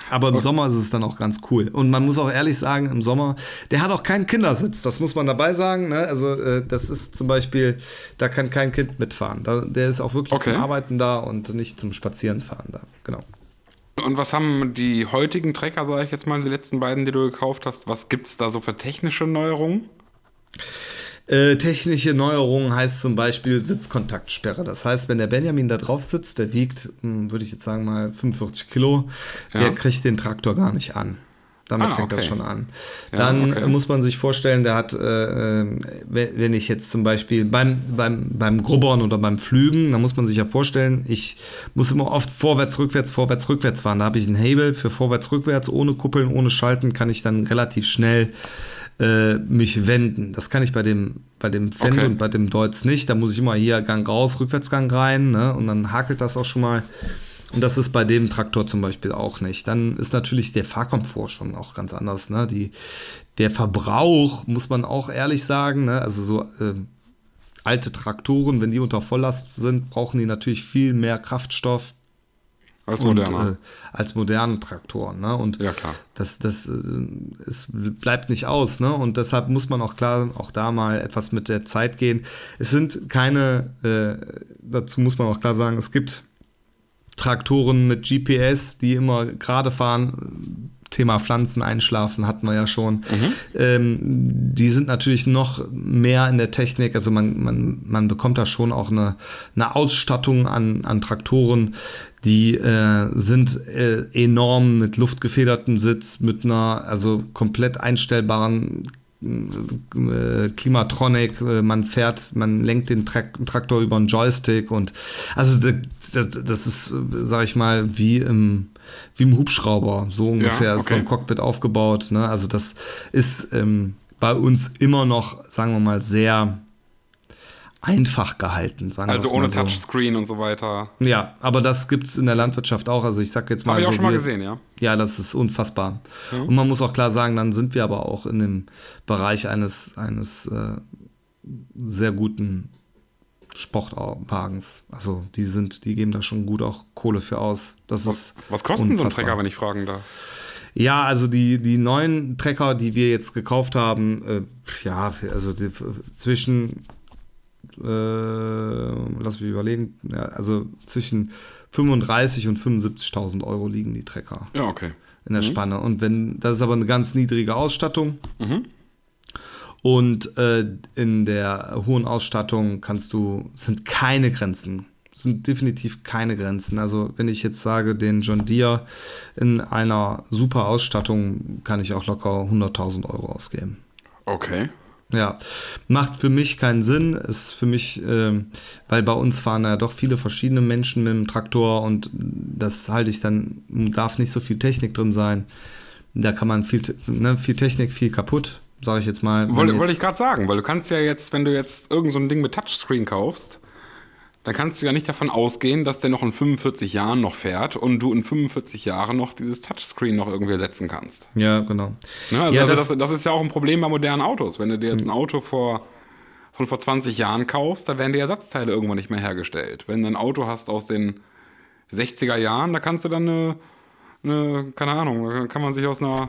Speaker 2: Aber im okay. Sommer ist es dann auch ganz cool. Und man muss auch ehrlich sagen, im Sommer, der hat auch keinen Kindersitz, das muss man dabei sagen. Ne? Also äh, das ist zum Beispiel, da kann kein Kind mitfahren. Da, der ist auch wirklich okay. zum Arbeiten da und nicht zum Spazierenfahren da. Genau.
Speaker 1: Und was haben die heutigen Trecker, sage ich jetzt mal, die letzten beiden, die du gekauft hast, was gibt es da so für technische Neuerungen?
Speaker 2: Äh, technische Neuerungen heißt zum Beispiel Sitzkontaktsperre. Das heißt, wenn der Benjamin da drauf sitzt, der wiegt, hm, würde ich jetzt sagen mal 45 Kilo, ja. der kriegt den Traktor gar nicht an. Damit ah, fängt okay. das schon an. Dann ja, okay. muss man sich vorstellen, der hat, äh, äh wenn ich jetzt zum Beispiel beim, beim, beim Grubbern oder beim Flügen, dann muss man sich ja vorstellen, ich muss immer oft vorwärts, rückwärts, vorwärts, rückwärts fahren. Da habe ich einen Hebel für vorwärts, rückwärts, ohne Kuppeln, ohne Schalten, kann ich dann relativ schnell äh, mich wenden. Das kann ich bei dem, bei dem Fender okay. und bei dem Deutz nicht. Da muss ich immer hier Gang raus, Rückwärtsgang rein ne? und dann hakelt das auch schon mal. Und das ist bei dem Traktor zum Beispiel auch nicht. Dann ist natürlich der Fahrkomfort schon auch ganz anders. Ne? Die, der Verbrauch, muss man auch ehrlich sagen, ne? also so äh, alte Traktoren, wenn die unter Volllast sind, brauchen die natürlich viel mehr Kraftstoff.
Speaker 1: Als moderner. Und, äh,
Speaker 2: als moderne Traktoren. Ne? Und
Speaker 1: ja, klar.
Speaker 2: Das, das äh, es bleibt nicht aus. Ne? Und deshalb muss man auch klar auch da mal etwas mit der Zeit gehen. Es sind keine, äh, dazu muss man auch klar sagen, es gibt Traktoren mit GPS, die immer gerade fahren. Thema Pflanzen einschlafen hatten wir ja schon. Mhm. Ähm, die sind natürlich noch mehr in der Technik. Also man, man, man bekommt da schon auch eine, eine Ausstattung an, an Traktoren, die äh, sind äh, enorm mit luftgefedertem Sitz, mit einer also komplett einstellbaren äh, Klimatronic, äh, man fährt, man lenkt den Traktor über einen Joystick und also das, das ist, sag ich mal, wie im, wie im Hubschrauber, so ungefähr ja, okay. ist so ein Cockpit aufgebaut. Ne? Also das ist ähm, bei uns immer noch, sagen wir mal, sehr einfach gehalten.
Speaker 1: Sagen also ohne so. Touchscreen und so weiter.
Speaker 2: Ja, aber das gibt es in der Landwirtschaft auch. Also ich sag jetzt mal.
Speaker 1: Habe ich
Speaker 2: auch
Speaker 1: so, schon mal gesehen, ja.
Speaker 2: Ja, das ist unfassbar. Mhm. Und man muss auch klar sagen, dann sind wir aber auch in dem Bereich eines, eines äh, sehr guten Sportwagens. Also die sind, die geben da schon gut auch Kohle für aus. Das
Speaker 1: was,
Speaker 2: ist
Speaker 1: was kostet unfassbar. so ein Trecker, wenn ich fragen darf?
Speaker 2: Ja, also die, die neuen Trecker, die wir jetzt gekauft haben, äh, ja, also die, zwischen äh, lass mich überlegen, ja, also zwischen 35 und 75.000 Euro liegen die Trecker.
Speaker 1: Ja, okay.
Speaker 2: In der mhm. Spanne. Und wenn, das ist aber eine ganz niedrige Ausstattung. Mhm. Und äh, in der hohen Ausstattung kannst du, sind keine Grenzen. Sind definitiv keine Grenzen. Also, wenn ich jetzt sage, den John Deere in einer super Ausstattung kann ich auch locker 100.000 Euro ausgeben.
Speaker 1: Okay.
Speaker 2: Ja, macht für mich keinen Sinn. Ist für mich, äh, weil bei uns fahren ja doch viele verschiedene Menschen mit dem Traktor und das halte ich dann, darf nicht so viel Technik drin sein. Da kann man viel, ne, viel Technik, viel kaputt, sage ich jetzt mal.
Speaker 1: Wollte wollt ich gerade sagen, weil du kannst ja jetzt, wenn du jetzt irgend so ein Ding mit Touchscreen kaufst, dann kannst du ja nicht davon ausgehen, dass der noch in 45 Jahren noch fährt und du in 45 Jahren noch dieses Touchscreen noch irgendwie ersetzen kannst.
Speaker 2: Ja, genau.
Speaker 1: Ne, also, ja, also das, das, das, ist ja auch ein Problem bei modernen Autos. Wenn du dir jetzt ein Auto vor, von vor 20 Jahren kaufst, da werden die Ersatzteile irgendwann nicht mehr hergestellt. Wenn du ein Auto hast aus den 60er Jahren, da kannst du dann eine, eine keine Ahnung, da kann man sich aus einer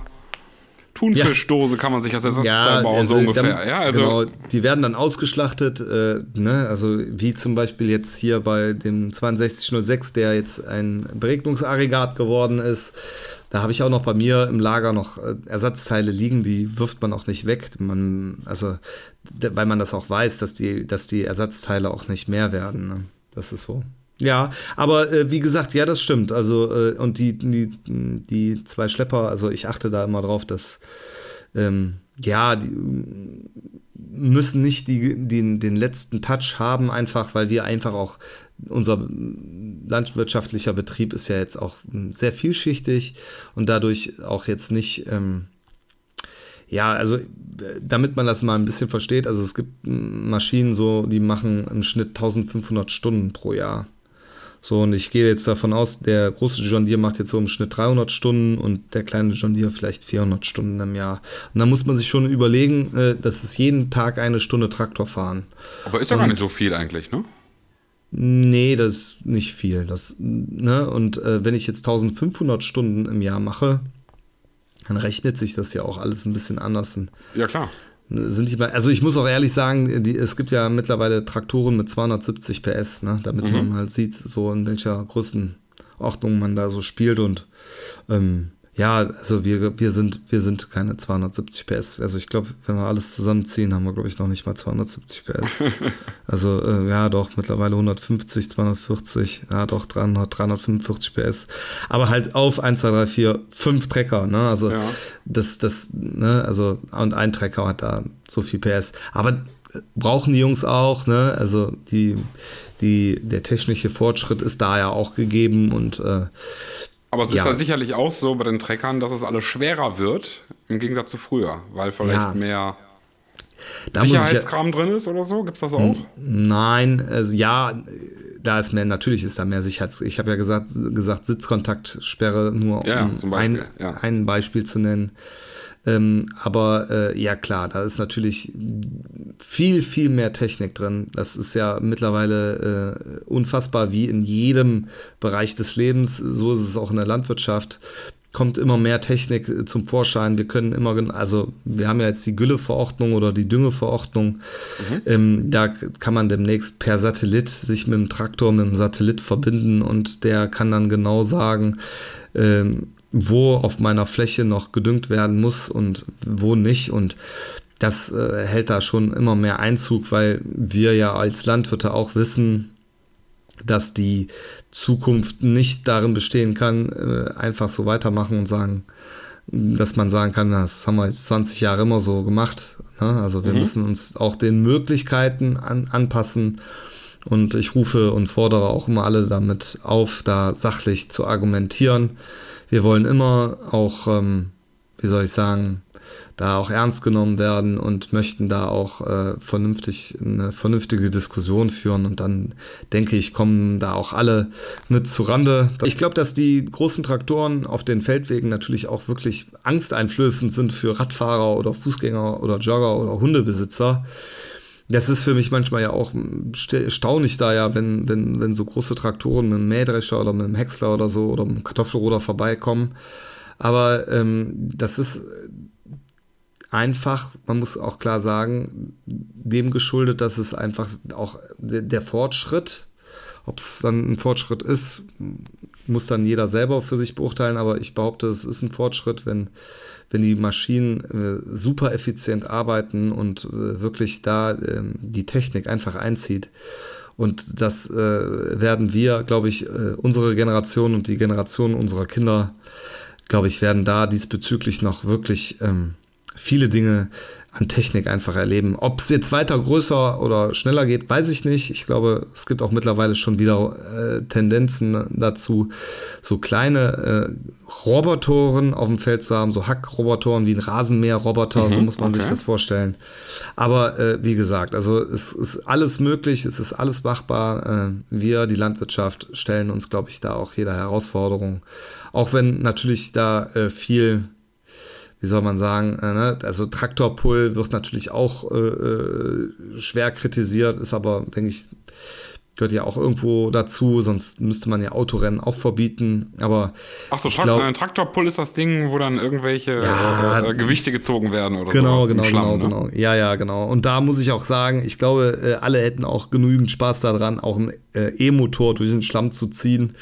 Speaker 1: Thunfischdose kann man sich als Ersatzteil ja, bauen, also so ungefähr. Dann, ja, also genau,
Speaker 2: die werden dann ausgeschlachtet, äh, ne? also wie zum Beispiel jetzt hier bei dem 6206, der jetzt ein Beregnungsaggregat geworden ist. Da habe ich auch noch bei mir im Lager noch äh, Ersatzteile liegen, die wirft man auch nicht weg. Man, also, weil man das auch weiß, dass die, dass die Ersatzteile auch nicht mehr werden. Ne? Das ist so. Ja, aber äh, wie gesagt, ja, das stimmt. Also, äh, und die, die, die zwei Schlepper, also ich achte da immer drauf, dass, ähm, ja, die müssen nicht die, die, den letzten Touch haben, einfach, weil wir einfach auch, unser landwirtschaftlicher Betrieb ist ja jetzt auch sehr vielschichtig und dadurch auch jetzt nicht, ähm, ja, also damit man das mal ein bisschen versteht, also es gibt Maschinen so, die machen im Schnitt 1500 Stunden pro Jahr. So, und ich gehe jetzt davon aus, der große John Deere macht jetzt so im Schnitt 300 Stunden und der kleine John Deere vielleicht 400 Stunden im Jahr. Und da muss man sich schon überlegen, äh, dass es jeden Tag eine Stunde Traktor fahren.
Speaker 1: Aber ist ja gar nicht so viel eigentlich, ne?
Speaker 2: Nee, das ist nicht viel. Das, ne? Und äh, wenn ich jetzt 1500 Stunden im Jahr mache, dann rechnet sich das ja auch alles ein bisschen anders.
Speaker 1: Ja, klar
Speaker 2: sind die, also ich muss auch ehrlich sagen, die, es gibt ja mittlerweile Traktoren mit 270 PS, ne, damit mhm. man halt sieht, so in welcher Größenordnung man da so spielt und ähm, ja, also wir, wir, sind, wir sind keine 270 PS. Also ich glaube, wenn wir alles zusammenziehen, haben wir, glaube ich, noch nicht mal 270 PS. also äh, ja, doch, mittlerweile 150, 240, ja doch, 300, 345 PS. Aber halt auf 1, 2, 3, 4, 5 Trecker, ne? Also ja. das, das, ne, also, und ein Trecker hat da so viel PS. Aber äh, brauchen die Jungs auch, ne? Also die, die, der technische Fortschritt ist da ja auch gegeben und äh,
Speaker 1: Aber es ist ja. ja sicherlich auch so bei den Treckern, dass es alles schwerer wird, im Gegensatz zu früher, weil vielleicht ja. mehr da Sicherheitskram ja, drin ist oder so? Gibt es das auch?
Speaker 2: Nein, also ja, da ist mehr, natürlich ist da mehr Sicherheits. Ich habe ja gesagt, gesagt, Sitzkontaktsperre, nur
Speaker 1: ja, um
Speaker 2: ein, ja. ein Beispiel zu nennen. Ähm, aber äh, ja klar, da ist natürlich viel, viel mehr Technik drin. Das ist ja mittlerweile äh, unfassbar wie in jedem Bereich des Lebens. So ist es auch in der Landwirtschaft kommt immer mehr Technik äh, zum Vorschein. Wir können immer, also wir haben ja jetzt die Gülleverordnung oder die Düngeverordnung. Mhm. Ähm, da kann man demnächst per Satellit sich mit dem Traktor, mit dem Satellit verbinden und der kann dann genau sagen, ähm, wo auf meiner Fläche noch gedüngt werden muss und wo nicht. Und das äh, hält da schon immer mehr Einzug, weil wir ja als Landwirte auch wissen, dass die Zukunft nicht darin bestehen kann, äh, einfach so weitermachen und sagen, dass man sagen kann, das haben wir jetzt 20 Jahre immer so gemacht. Ne? Also wir mhm. müssen uns auch den Möglichkeiten an, anpassen. Und ich rufe und fordere auch immer alle damit auf, da sachlich zu argumentieren wir wollen immer auch, ähm, wie soll ich sagen, da auch ernst genommen werden und möchten da auch äh, vernünftig eine vernünftige Diskussion führen und dann denke ich, kommen da auch alle mit zu Rande. Ich glaube, dass die großen Traktoren auf den Feldwegen natürlich auch wirklich angsteinflößend sind für Radfahrer oder Fußgänger oder Jogger oder Hundebesitzer das ist für mich manchmal ja auch erstaunlich da ja, wenn, wenn, wenn so große Traktoren mit einem Mähdrescher oder mit einem Häcksler oder so oder einem Kartoffelroder vorbeikommen. Aber ähm, das ist einfach, man muss auch klar sagen, dem geschuldet, dass es einfach auch der Fortschritt, ob es dann ein Fortschritt ist, muss dann jeder selber für sich beurteilen, aber ich behaupte, es ist ein Fortschritt, wenn wenn die Maschinen äh, super effizient arbeiten und äh, wirklich da äh, die Technik einfach einzieht. Und das äh, werden wir, glaube ich, äh, unsere Generation und die Generation unserer Kinder, glaube ich, werden da diesbezüglich noch wirklich ähm, viele Dinge an Technik einfach erleben. Ob es jetzt weiter größer oder schneller geht, weiß ich nicht. Ich glaube, es gibt auch mittlerweile schon wieder äh, Tendenzen dazu, so kleine äh, Robotoren auf dem Feld zu haben, so Hackrobotoren wie ein Rasenmäherroboter, mhm, so muss man okay. sich das vorstellen. Aber äh, wie gesagt, also es ist alles möglich, es ist alles machbar. Äh, wir, die Landwirtschaft, stellen uns, glaube ich, da auch jeder Herausforderung. Auch wenn natürlich da äh, viel wie soll man sagen, äh, ne? also Traktorpull wird natürlich auch äh, äh, schwer kritisiert, ist aber, denke ich, gehört ja auch irgendwo dazu, sonst müsste man ja Autorennen auch verbieten. Aber
Speaker 1: Ach so, glaub, äh, Traktorpull ist das Ding, wo dann irgendwelche ja, äh, Gewichte gezogen werden oder
Speaker 2: genau, sowas. Genau, Schlamm, genau, ne? genau. Ja, ja, genau. Und da muss ich auch sagen, ich glaube, äh, alle hätten auch genügend Spaß daran, auch einen E-Motor durch den Schlamm zu ziehen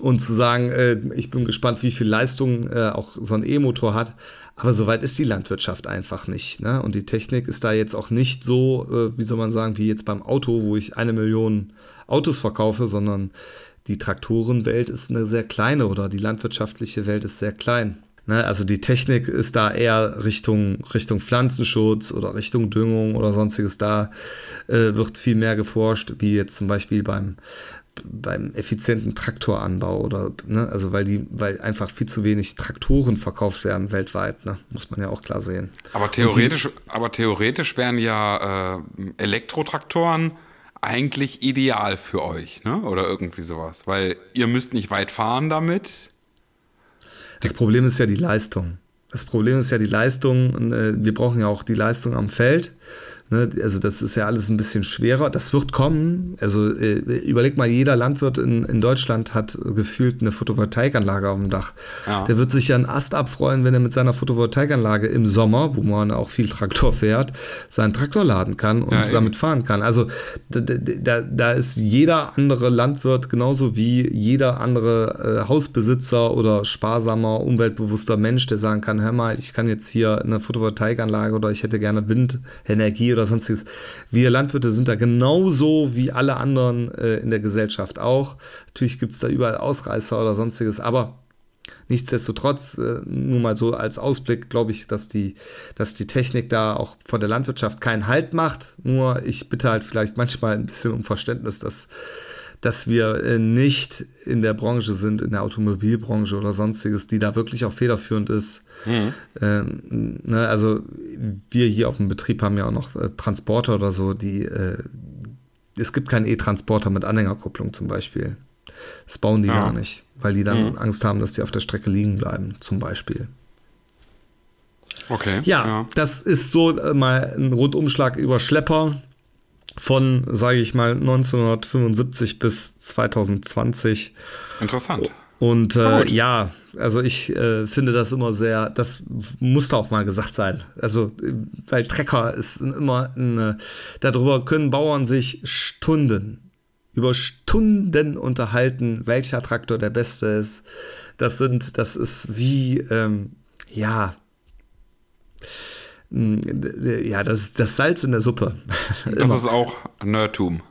Speaker 2: und zu sagen, ich bin gespannt, wie viel Leistung auch so ein E-Motor hat. Aber soweit ist die Landwirtschaft einfach nicht. Ne? Und die Technik ist da jetzt auch nicht so, äh, wie soll man sagen, wie jetzt beim Auto, wo ich eine Million Autos verkaufe, sondern die Traktorenwelt ist eine sehr kleine oder die landwirtschaftliche Welt ist sehr klein. Ne? Also die Technik ist da eher Richtung, Richtung Pflanzenschutz oder Richtung Düngung oder sonstiges. Da äh, wird viel mehr geforscht, wie jetzt zum Beispiel beim beim effizienten Traktoranbau oder ne, also weil die, weil einfach viel zu wenig Traktoren verkauft werden weltweit, ne, muss man ja auch klar sehen.
Speaker 1: Aber theoretisch, die, aber theoretisch wären ja äh, Elektrotraktoren eigentlich ideal für euch, ne? Oder irgendwie sowas, weil ihr müsst nicht weit fahren damit.
Speaker 2: Das Problem ist ja die Leistung. Das Problem ist ja die Leistung. Äh, wir brauchen ja auch die Leistung am Feld. Ne, also das ist ja alles ein bisschen schwerer. Das wird kommen. Also äh, überleg mal, jeder Landwirt in, in Deutschland hat gefühlt eine Photovoltaikanlage auf dem Dach. Ja. Der wird sich ja einen Ast abfreuen, wenn er mit seiner Photovoltaikanlage im Sommer, wo man auch viel Traktor fährt, seinen Traktor laden kann und ja, damit fahren kann. Also da, da, da, ist jeder andere Landwirt genauso wie jeder andere äh, Hausbesitzer oder sparsamer, umweltbewusster Mensch, der sagen kann, hör mal, ich kann jetzt hier eine Photovoltaikanlage oder ich hätte gerne Windenergie oder oder sonstiges. Wir Landwirte sind da genauso wie alle anderen äh, in der Gesellschaft auch. Natürlich gibt es da überall Ausreißer oder sonstiges, aber nichtsdestotrotz, äh, nur mal so als Ausblick, glaube ich, dass die, dass die Technik da auch von der Landwirtschaft keinen Halt macht. Nur ich bitte halt vielleicht manchmal ein bisschen um Verständnis, dass dass wir äh, nicht in der Branche sind, in der Automobilbranche oder sonstiges, die da wirklich auch federführend ist. Mhm. Ähm, ne, also wir hier auf dem Betrieb haben ja auch noch äh, Transporter oder so, die äh, es gibt keinen E-Transporter mit Anhängerkupplung zum Beispiel. Das bauen die ja. gar nicht, weil die dann mhm. Angst haben, dass die auf der Strecke liegen bleiben, zum Beispiel.
Speaker 1: Okay.
Speaker 2: Ja, ja, das ist so äh, mal ein Rundumschlag über Schlepper von, sage ich mal, 1975 bis 2020.
Speaker 1: Interessant.
Speaker 2: Und äh, ja, also ich äh, finde das immer sehr, das musste auch mal gesagt sein. Also, weil Trecker ist immer, eine, darüber können Bauern sich Stunden, über Stunden unterhalten, welcher Traktor der beste ist. Das sind, das ist wie, ähm, ja, hm, ja, das ist das Salz in der Suppe.
Speaker 1: Das ist auch Nerdtum.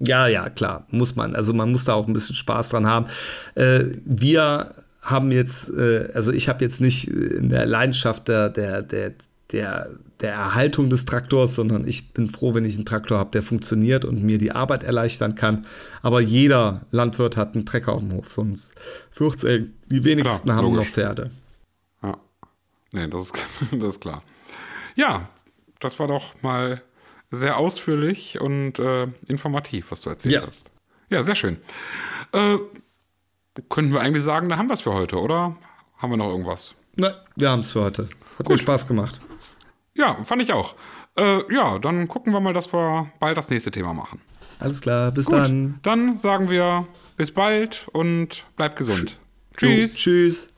Speaker 2: Ja, ja, klar, muss man. Also man muss da auch ein bisschen Spaß dran haben. Äh, wir haben jetzt, äh, also ich habe jetzt nicht in der Leidenschaft der, der, der, der, der Erhaltung des Traktors, sondern ich bin froh, wenn ich einen Traktor habe, der funktioniert und mir die Arbeit erleichtern kann. Aber jeder Landwirt hat einen Trecker auf dem Hof, sonst fürcht's, ey, die wenigsten klar, haben logisch. noch Pferde.
Speaker 1: Ja, nee, das ist, das ist klar. Ja, das war doch mal sehr ausführlich und äh, informativ, was du erzählt ja. hast. Ja, sehr schön. Äh, können wir eigentlich sagen, da haben wir es für heute, oder haben wir noch irgendwas?
Speaker 2: Nein, wir haben es für heute. Hat Gut. mir Spaß gemacht.
Speaker 1: Ja, fand ich auch. Äh, ja, dann gucken wir mal, dass wir bald das nächste Thema machen.
Speaker 2: Alles klar, bis Gut, dann.
Speaker 1: Dann sagen wir bis bald und bleibt gesund.
Speaker 2: Tschüss. Jo, tschüss.